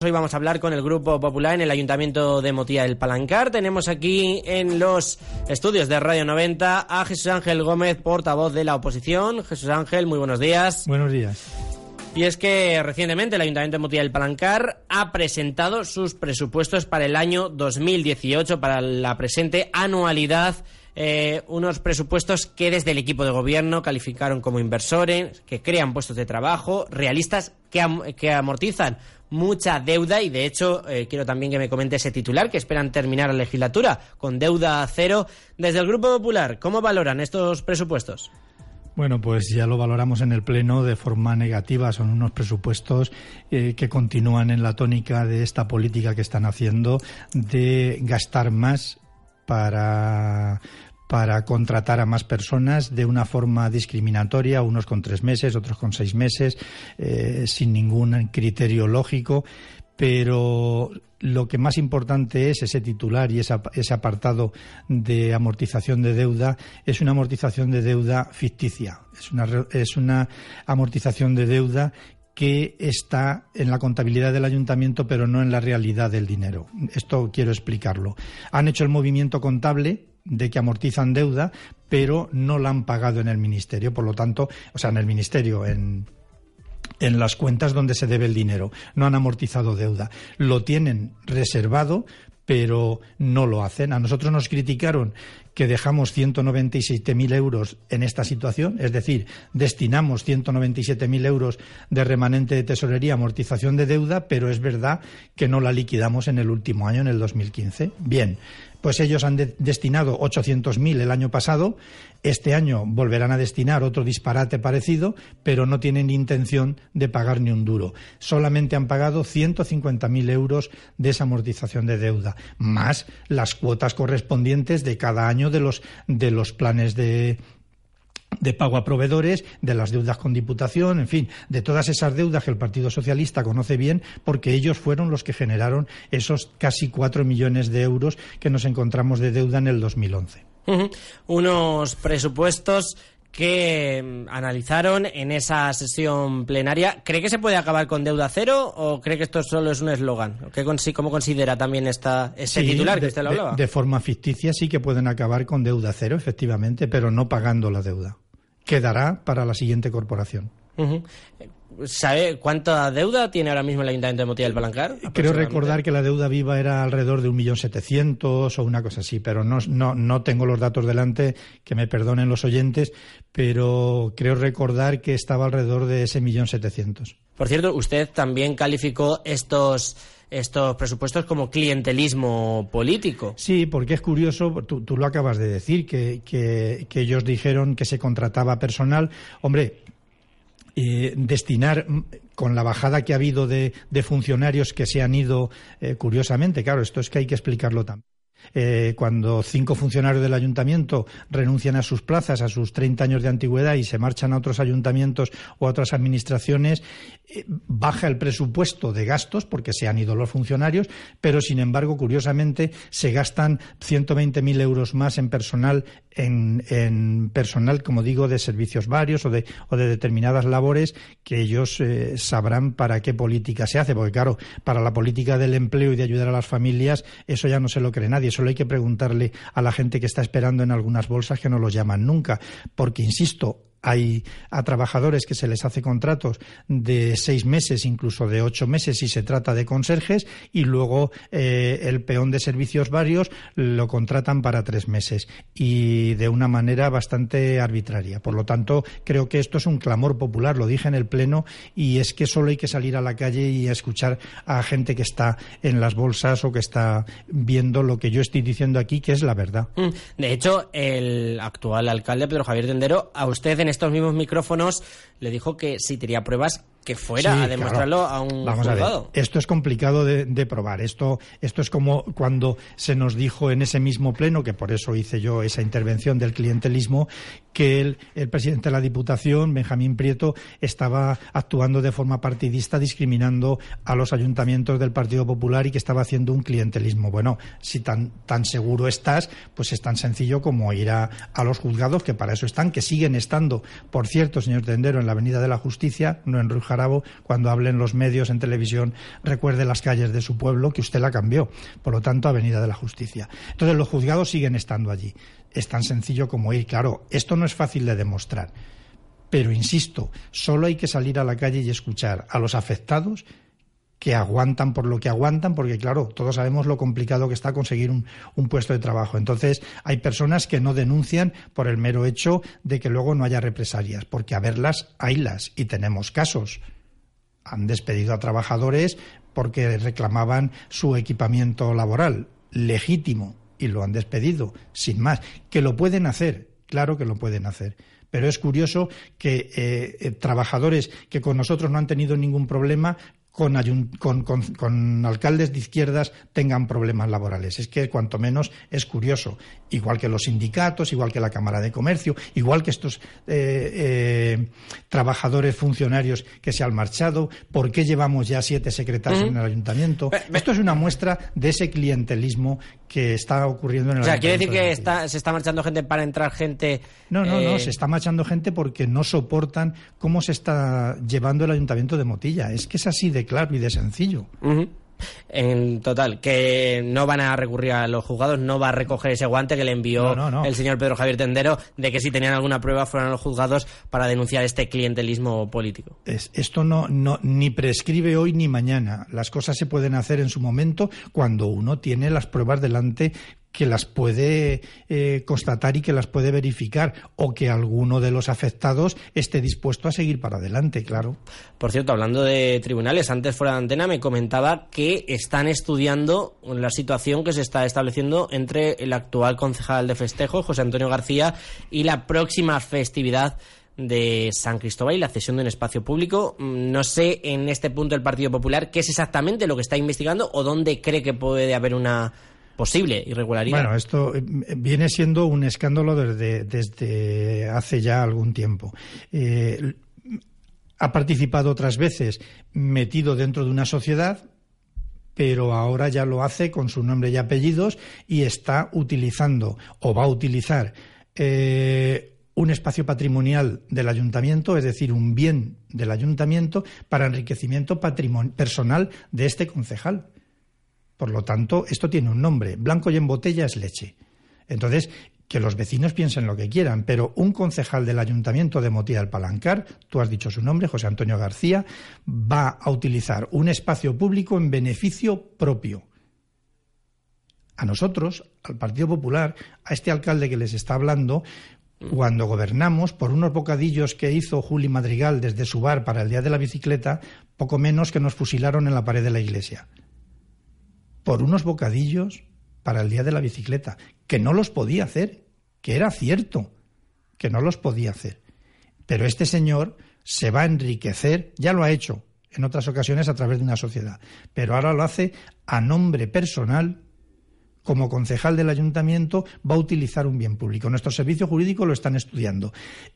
Hoy vamos a hablar con el Grupo Popular en el Ayuntamiento de Motilla del Palancar. Tenemos aquí en los estudios de Radio 90 a Jesús Ángel Gómez, portavoz de la oposición. Jesús Ángel, muy buenos días. Buenos días. Y es que recientemente el Ayuntamiento de Motilla del Palancar ha presentado sus presupuestos para el año 2018, para la presente anualidad eh, unos presupuestos que desde el equipo de gobierno calificaron como inversores, que crean puestos de trabajo, realistas, que, amortizan mucha deuda y de hecho eh, quiero también que me comente ese titular que esperan terminar la legislatura con deuda cero. Desde el Grupo Popular, ¿cómo valoran estos presupuestos? Bueno, pues ya lo valoramos en el Pleno de forma negativa. Son unos presupuestos eh, que continúan en la tónica de esta política que están haciendo de gastar más para para contratar a más personas de una forma discriminatoria, unos con tres meses, otros con seis meses, eh, sin ningún criterio lógico. Pero lo que más importante es ese titular y ese apartado de amortización de deuda es una amortización de deuda ficticia. Es una, es una amortización de deuda que está en la contabilidad del ayuntamiento, pero no en la realidad del dinero. Esto quiero explicarlo. Han hecho el movimiento contable de que amortizan deuda, pero no la han pagado en el ministerio. Por lo tanto, o sea, en el ministerio, en, en las cuentas donde se debe el dinero. No han amortizado deuda. Lo tienen reservado, pero no lo hacen. A nosotros nos criticaron que dejamos 197.000 euros en esta situación, es decir, destinamos 197.000 euros de remanente de tesorería amortización de deuda, pero es verdad que no la liquidamos en el último año, en el 2015. Bien, pues ellos han destinado 800.000 el año pasado, este año volverán a destinar otro disparate parecido, pero no tienen intención de pagar ni un duro. Solamente han pagado 150.000 euros de esa amortización de deuda, más las cuotas correspondientes de cada año de los, de los planes de, de pago a proveedores, de las deudas con diputación, en fin, de todas esas deudas que el Partido Socialista conoce bien, porque ellos fueron los que generaron esos casi cuatro millones de euros que nos encontramos de deuda en el 2011. Unos presupuestos que mm, analizaron en esa sesión plenaria. ¿Cree que se puede acabar con deuda cero o cree que esto solo es un eslogan? ¿Cómo considera también esta, ese titular que usted lo hablaba? de forma ficticia sí que pueden acabar con deuda cero, efectivamente, pero no pagando la deuda quedará para la siguiente corporación. ¿Sabe cuánta deuda tiene ahora mismo el Ayuntamiento de Motilla del Palancar? Creo recordar que la deuda viva era alrededor de un millón setecientos o una cosa así, pero no, no, no tengo los datos delante, que me perdonen los oyentes, pero creo recordar que estaba alrededor de ese millón setecientos. Por cierto, usted también calificó estos estos presupuestos como clientelismo político. Sí, porque es curioso, tú, lo acabas de decir, que, que, ellos dijeron que se contrataba personal. Hombre, eh, destinar mm, con la bajada que ha habido de, funcionarios que se han ido, eh, curiosamente, claro, esto es que hay que explicarlo también. Eh, cuando cinco funcionarios del ayuntamiento renuncian a sus plazas, a sus 30 años de antigüedad y se marchan a otros ayuntamientos o a otras administraciones, eh, baja el presupuesto de gastos porque se han ido los funcionarios, pero sin embargo, curiosamente, se gastan 120.000 euros más en personal, en, personal, como digo, de servicios varios o de, o de determinadas labores que ellos eh, sabrán para qué política se hace, porque claro, para la política del empleo y de ayudar a las familias, eso ya no se lo cree nadie solo hay que preguntarle a la gente que está esperando en algunas bolsas que no los llaman nunca, porque, insisto, hay a trabajadores que se les hace contratos de seis meses, incluso de ocho meses, si se trata de conserjes, y luego eh, el peón de servicios varios lo contratan para tres meses y de una manera bastante arbitraria. Por lo tanto, creo que esto es un clamor popular, lo dije en el Pleno, y es que solo hay que salir a la calle y escuchar a gente que está en las bolsas o que está viendo lo que yo estoy diciendo aquí, que es la verdad. Mm, de hecho, el actual alcalde Pedro Javier Tendero, a usted en estos mismos micrófonos le dijo que si tenía pruebas que fuera a demostrarlo a un Vamos juzgado. A ver. Esto es complicado de, de, probar. Esto, esto es como cuando se nos dijo en ese mismo pleno, que por eso hice yo esa intervención del clientelismo, que el, el presidente de la Diputación, Benjamín Prieto, estaba actuando de forma partidista, discriminando a los ayuntamientos del Partido Popular y que estaba haciendo un clientelismo. Bueno, si tan, tan seguro estás, pues es tan sencillo como ir a, a los juzgados, que para eso están, que siguen estando, por cierto, señor Tendero, en la Avenida de la Justicia, no en Ruiz Jarabo, cuando hablen los medios en televisión, recuerde las calles de su pueblo, que usted la cambió. Por lo tanto, Avenida de la Justicia. Entonces, los juzgados siguen estando allí. Es tan sencillo como ir. Claro, esto no es fácil de demostrar. Pero, insisto, solo hay que salir a la calle y escuchar a los afectados que aguantan por lo que aguantan, porque claro, todos sabemos lo complicado que está conseguir un, puesto de trabajo. Entonces, hay personas que no denuncian por el mero hecho de que luego no haya represalias, porque a verlas, haylas, y tenemos casos. Han despedido a trabajadores porque reclamaban su equipamiento laboral, legítimo, y lo han despedido, sin más. Que lo pueden hacer, claro que lo pueden hacer pero es curioso que eh, eh, trabajadores que con nosotros no han tenido ningún problema con, con, con, con, alcaldes de izquierdas tengan problemas laborales. Es que cuanto menos es curioso. Igual que los sindicatos, igual que la Cámara de Comercio, igual que estos eh, eh, trabajadores funcionarios que se han marchado. ¿Por qué llevamos ya siete secretarios uh -huh. en el ayuntamiento? Esto es una muestra de ese clientelismo que está ocurriendo en el O sea, quiere decir que está, se está marchando gente para entrar gente. No, no, eh... no, se está marchando gente porque no soportan cómo se está llevando el ayuntamiento de Motilla. Es que es así de claro y de sencillo. Uh -huh. En total, que no van a recurrir a los juzgados, no va a recoger ese guante que le envió no, no, no. el señor Pedro Javier Tendero de que si tenían alguna prueba fueran a los juzgados para denunciar este clientelismo político. Es, esto no, no ni prescribe hoy ni mañana. Las cosas se pueden hacer en su momento cuando uno tiene las pruebas delante que las puede eh, constatar y que las puede verificar o que alguno de los afectados esté dispuesto a seguir para adelante, claro. Por cierto, hablando de tribunales, antes fuera de antena me comentaba que están estudiando la situación que se está estableciendo entre el actual concejal de festejo, José Antonio García, y la próxima festividad de San Cristóbal y la cesión de un espacio público. No sé en este punto el Partido Popular qué es exactamente lo que está investigando o dónde cree que puede haber una posible irregularidad. Bueno, esto viene siendo un escándalo desde, desde hace ya algún tiempo. Eh, ha participado otras veces metido dentro de una sociedad, pero ahora ya lo hace con su nombre y apellidos y está utilizando o va a utilizar eh, un espacio patrimonial del ayuntamiento, es decir, un bien del ayuntamiento, para enriquecimiento personal de este concejal. Por lo tanto, esto tiene un nombre. Blanco y en botella es leche. Entonces, que los vecinos piensen lo que quieran, pero un concejal del Ayuntamiento de Motilla del Palancar, tú has dicho su nombre, José Antonio García, va a utilizar un espacio público en beneficio propio. A nosotros, al Partido Popular, a este alcalde que les está hablando, cuando gobernamos, por unos bocadillos que hizo Juli Madrigal desde su bar para el Día de la Bicicleta, poco menos que nos fusilaron en la pared de la iglesia por unos bocadillos para el día de la bicicleta, que no los podía hacer, que era cierto que no los podía hacer. Pero este señor se va a enriquecer, ya lo ha hecho en otras ocasiones a través de una sociedad, pero ahora lo hace a nombre personal como concejal del ayuntamiento, va a utilizar un bien público. Nuestro servicio jurídico lo están estudiando.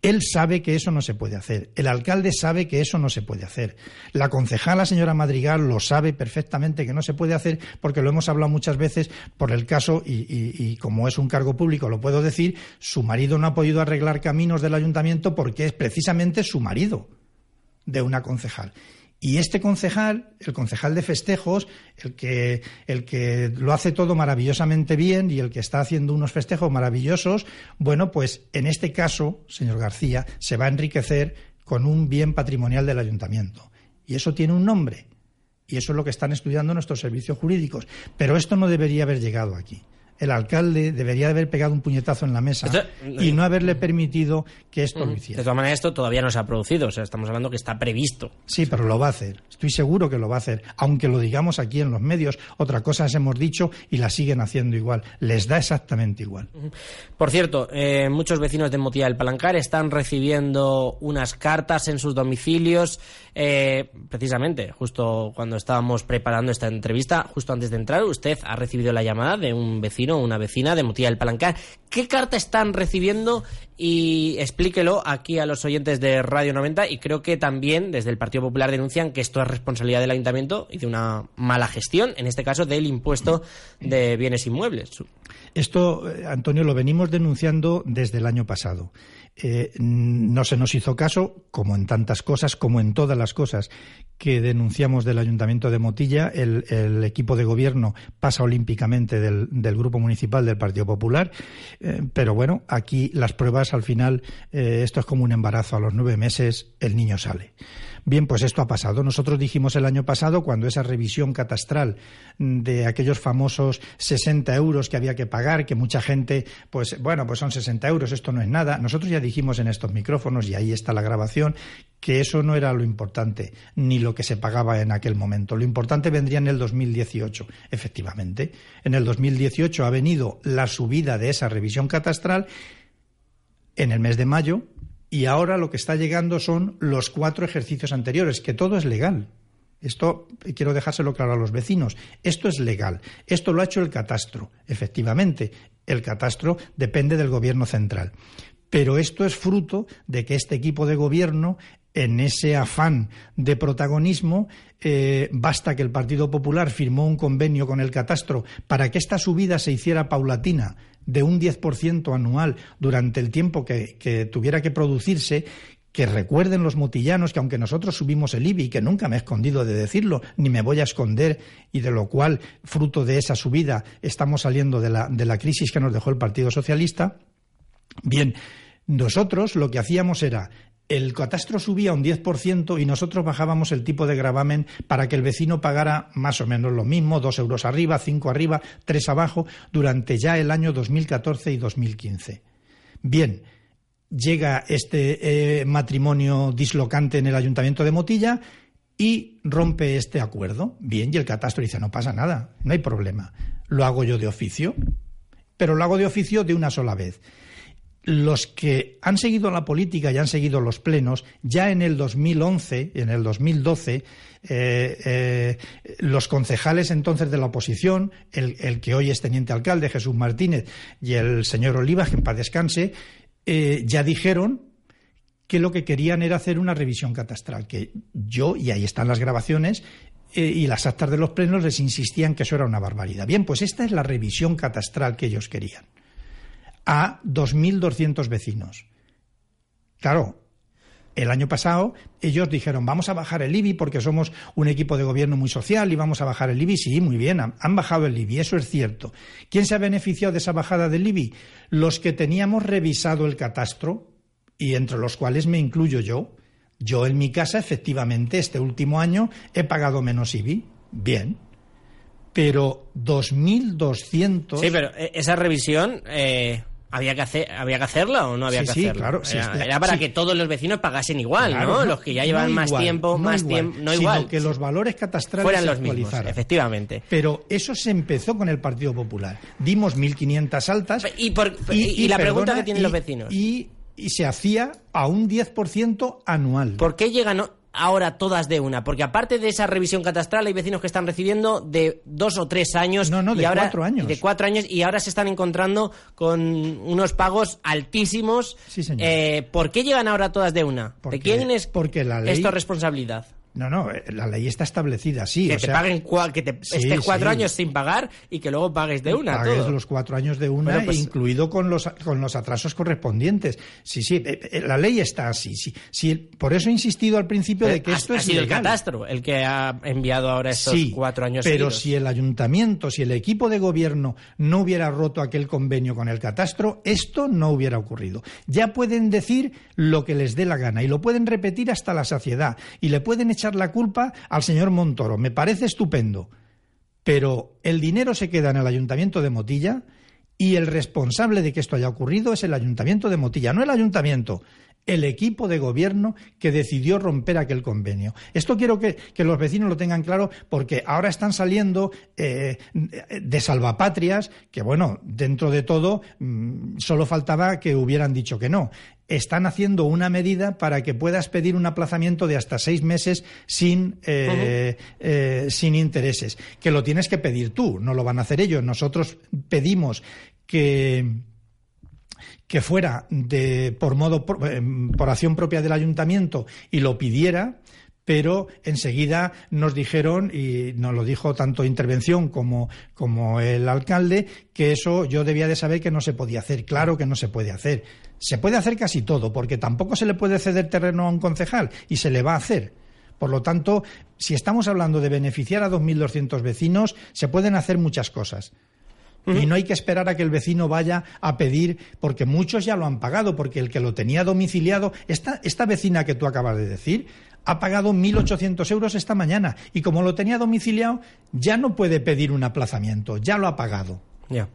Él sabe que eso no se puede hacer. El alcalde sabe que eso no se puede hacer. La concejala, señora Madrigal, lo sabe perfectamente que no se puede hacer porque lo hemos hablado muchas veces por el caso, y, y, y como es un cargo público, lo puedo decir, su marido no ha podido arreglar caminos del ayuntamiento porque es precisamente su marido de una concejal. Y este concejal, el concejal de festejos, el que, el que lo hace todo maravillosamente bien y el que está haciendo unos festejos maravillosos, bueno, pues en este caso, señor García, se va a enriquecer con un bien patrimonial del ayuntamiento. Y eso tiene un nombre. Y eso es lo que están estudiando nuestros servicios jurídicos. Pero esto no debería haber llegado aquí. El alcalde debería haber pegado un puñetazo en la mesa y no haberle permitido que esto lo hiciera. De todas maneras, esto todavía no se ha producido, o sea, estamos hablando que está previsto. Sí, pero lo va a hacer. Estoy seguro que lo va a hacer, aunque lo digamos aquí en los medios, otra cosa hemos dicho y la siguen haciendo igual. Les da exactamente igual. Por cierto, eh, muchos vecinos de Motilla del Palancar están recibiendo unas cartas en sus domicilios, eh, precisamente, justo cuando estábamos preparando esta entrevista, justo antes de entrar, usted ha recibido la llamada de un vecino o una vecina de Motilla del Palancar. ¿Qué carta están recibiendo? Y explíquelo aquí a los oyentes de Radio 90 y creo que también desde el Partido Popular denuncian que esto es responsabilidad del ayuntamiento y de una mala gestión, en este caso del impuesto de bienes inmuebles. Esto, eh, Antonio, lo venimos denunciando desde el año pasado. Eh, no se nos hizo caso, como en tantas cosas, como en todas las cosas que denunciamos del Ayuntamiento de Motilla. El, equipo de gobierno pasa olímpicamente del, Grupo Municipal del Partido Popular. Eh, pero bueno, aquí las pruebas al final, esto es como un embarazo. A los nueve meses el niño sale. Bien, pues esto ha pasado. Nosotros dijimos el año pasado, cuando esa revisión catastral de aquellos famosos 60 euros que había que pagar, que mucha gente, pues bueno, pues son 60 euros, esto no es nada. Nosotros ya dijimos en estos micrófonos, y ahí está la grabación, que eso no era lo importante, ni lo que se pagaba en aquel momento. Lo importante vendría en el 2018, efectivamente. En el 2018 ha venido la subida de esa revisión catastral en el mes de mayo, y ahora lo que está llegando son los cuatro ejercicios anteriores, que todo es legal. Esto quiero dejárselo claro a los vecinos. Esto es legal. Esto lo ha hecho el catastro. Efectivamente, el catastro depende del gobierno central. Pero esto es fruto de que este equipo de gobierno, en ese afán de protagonismo, eh, basta que el Partido Popular firmó un convenio con el catastro para que esta subida se hiciera paulatina de un 10% anual durante el tiempo que, tuviera que producirse, que recuerden los motillanos que aunque nosotros subimos el IBI, que nunca me he escondido de decirlo, ni me voy a esconder, y de lo cual, fruto de esa subida, estamos saliendo de la, de la crisis que nos dejó el Partido Socialista, bien, nosotros lo que hacíamos era el catastro subía un 10% y nosotros bajábamos el tipo de gravamen para que el vecino pagara más o menos lo mismo, dos euros arriba, cinco arriba, tres abajo, durante ya el año 2014 y 2015. Bien, llega este eh, matrimonio dislocante en el ayuntamiento de Motilla y rompe este acuerdo. Bien, y el catastro dice, no pasa nada, no hay problema. Lo hago yo de oficio, pero lo hago de oficio de una sola vez los que han seguido la política y han seguido los plenos, ya en el 2011, en el 2012, eh, eh, los concejales entonces de la oposición, el, que hoy es teniente alcalde, Jesús Martínez, y el señor Oliva, en paz descanse, eh, ya dijeron que lo que querían era hacer una revisión catastral, que yo, y ahí están las grabaciones, y las actas de los plenos les insistían que eso era una barbaridad. Bien, pues esta es la revisión catastral que ellos querían a 2.200 vecinos. Claro, el año pasado ellos dijeron vamos a bajar el IBI porque somos un equipo de gobierno muy social y vamos a bajar el IBI. Sí, muy bien, han bajado el IBI, eso es cierto. ¿Quién se ha beneficiado de esa bajada del IBI? Los que teníamos revisado el catastro y entre los cuales me incluyo yo. Yo en mi casa, efectivamente, este último año he pagado menos IBI. Bien. Pero 2.200. Sí, pero eh, esa revisión. Eh, había que hacer había que hacerla o no había que hacerla. Claro, era, para que todos los vecinos pagasen igual, ¿no? Los que ya llevan más tiempo, más tiempo, no sino igual. que los valores catastrales fueran los mismos, efectivamente. Pero eso se empezó con el Partido Popular. Dimos 1500 altas y, por, y, la pregunta que tienen los vecinos y, y se hacía a un 10% anual. ¿Por qué llegan ahora todas de una? Porque aparte de esa revisión catastral, hay vecinos que están recibiendo de dos o tres años. No, no, de cuatro años. De cuatro años y ahora se están encontrando con unos pagos altísimos. Sí, señor. Eh, ¿Por qué llegan ahora todas de una? Porque, ¿De quién es porque la ley... esto responsabilidad? No, no, eh, la ley está establecida, sí. Que te paguen que te estés cuatro años sin pagar y que luego pagues de una. Pagues los cuatro años de una, pues incluido con los, con los atrasos correspondientes. Sí, sí, eh, eh, la ley está así. Sí, sí, por eso he insistido al principio de que esto ha es. sido el catastro el que ha enviado ahora estos cuatro años. Pero si el ayuntamiento, si el equipo de gobierno no hubiera roto aquel convenio con el catastro, esto no hubiera ocurrido. Ya pueden decir lo que les dé la gana y lo pueden repetir hasta la saciedad y le pueden echar la culpa al señor Montoro. Me parece estupendo. Pero el dinero se queda en el ayuntamiento de Motilla Y el responsable de que esto haya ocurrido es el ayuntamiento de Motilla, no el ayuntamiento, el equipo de gobierno que decidió romper aquel convenio. Esto quiero que, los vecinos lo tengan claro porque ahora están saliendo eh, de salvapatrias que, bueno, dentro de todo, mm, solo faltaba que hubieran dicho que no están haciendo una medida para que puedas pedir un aplazamiento de hasta seis meses sin, eh, eh, sin intereses. Que lo tienes que pedir tú, no lo van a hacer ellos. Nosotros pedimos que que fuera de, por modo eh, por acción propia del ayuntamiento y lo pidiera pero enseguida nos dijeron, y nos lo dijo tanto Intervención como, como el alcalde, que eso yo debía de saber que no se podía hacer. Claro que no se puede hacer. Se puede hacer casi todo, porque tampoco se le puede ceder terreno a un concejal, y se le va a hacer. Por lo tanto, si estamos hablando de beneficiar a 2.200 vecinos, se pueden hacer muchas cosas. Y no hay que esperar a que el vecino vaya a pedir, porque muchos ya lo han pagado, porque el que lo tenía domiciliado, esta, esta vecina que tú acabas de decir, ha pagado 1.800 euros esta mañana y como lo tenía domiciliado, ya no puede pedir un aplazamiento, ya lo ha pagado. Ya.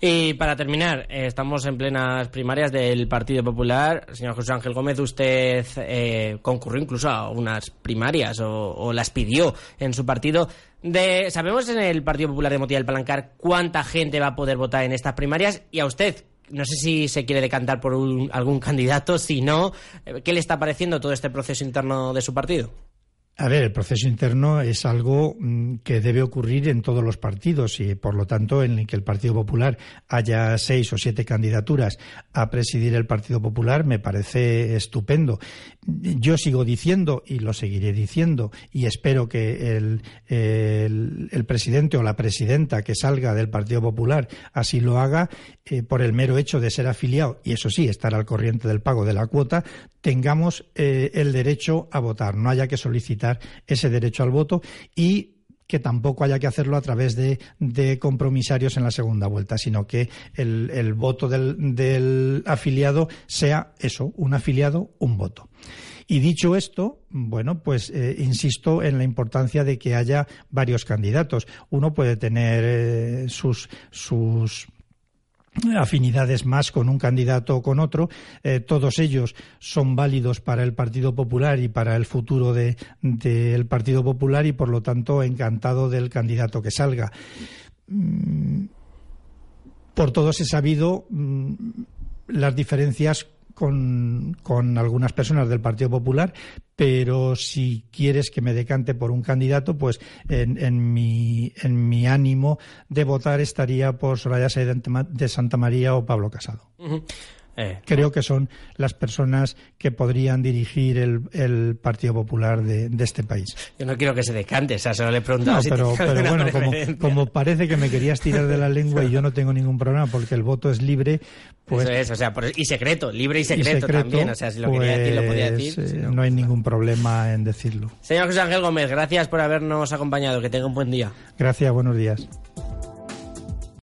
Y para terminar, eh, estamos en plenas primarias del Partido Popular. Señor José Ángel Gómez, usted eh, concurrió incluso a unas primarias o, las pidió en su partido. De, ¿Sabemos en el Partido Popular de Motilla del Palancar cuánta gente va a poder votar en estas primarias? Y a usted, no sé si se quiere decantar por algún candidato, si no, eh, ¿qué le está pareciendo todo este proceso interno de su partido? A ver, el proceso interno es algo mm, que debe ocurrir en todos los partidos y, por lo tanto, en el que el Partido Popular haya seis o siete candidaturas a presidir el Partido Popular me parece estupendo. Yo sigo diciendo y lo seguiré diciendo y espero que el, el, presidente o la presidenta que salga del Partido Popular así lo haga eh, por el mero hecho de ser afiliado y, eso sí, estar al corriente del pago de la cuota, tengamos eh, el derecho a votar. No haya que solicitar ese derecho al voto y que tampoco haya que hacerlo a través de, compromisarios en la segunda vuelta, sino que el, voto del, afiliado sea eso, un afiliado, un voto. Y dicho esto, bueno, pues eh, insisto en la importancia de que haya varios candidatos. Uno puede tener eh, sus, sus afinidades más con un candidato o con otro. Eh, todos ellos son válidos para el Partido Popular y para el futuro del de, Partido Popular y, por lo tanto, encantado del candidato que salga. Mm, por todos he sabido mm, las diferencias con, con, algunas personas del Partido Popular, pero si quieres que me decante por un candidato, pues en, en, mi, en mi ánimo de votar estaría por Soraya de Santa María o Pablo Casado. Eh. Creo que son las personas que podrían dirigir el, Partido Popular de, este país. Yo no quiero que se decante, o sea, solo le he preguntado pero, bueno, como, parece que me querías tirar de la lengua y yo no tengo ningún problema porque el voto es libre, pues... Eso es, o sea, y secreto, libre y secreto, también, o sea, si lo quería decir, lo podía decir. Pues, eh, no hay ningún problema en decirlo. Señor José Ángel Gómez, gracias por habernos acompañado, que tenga un buen día. Gracias, buenos días.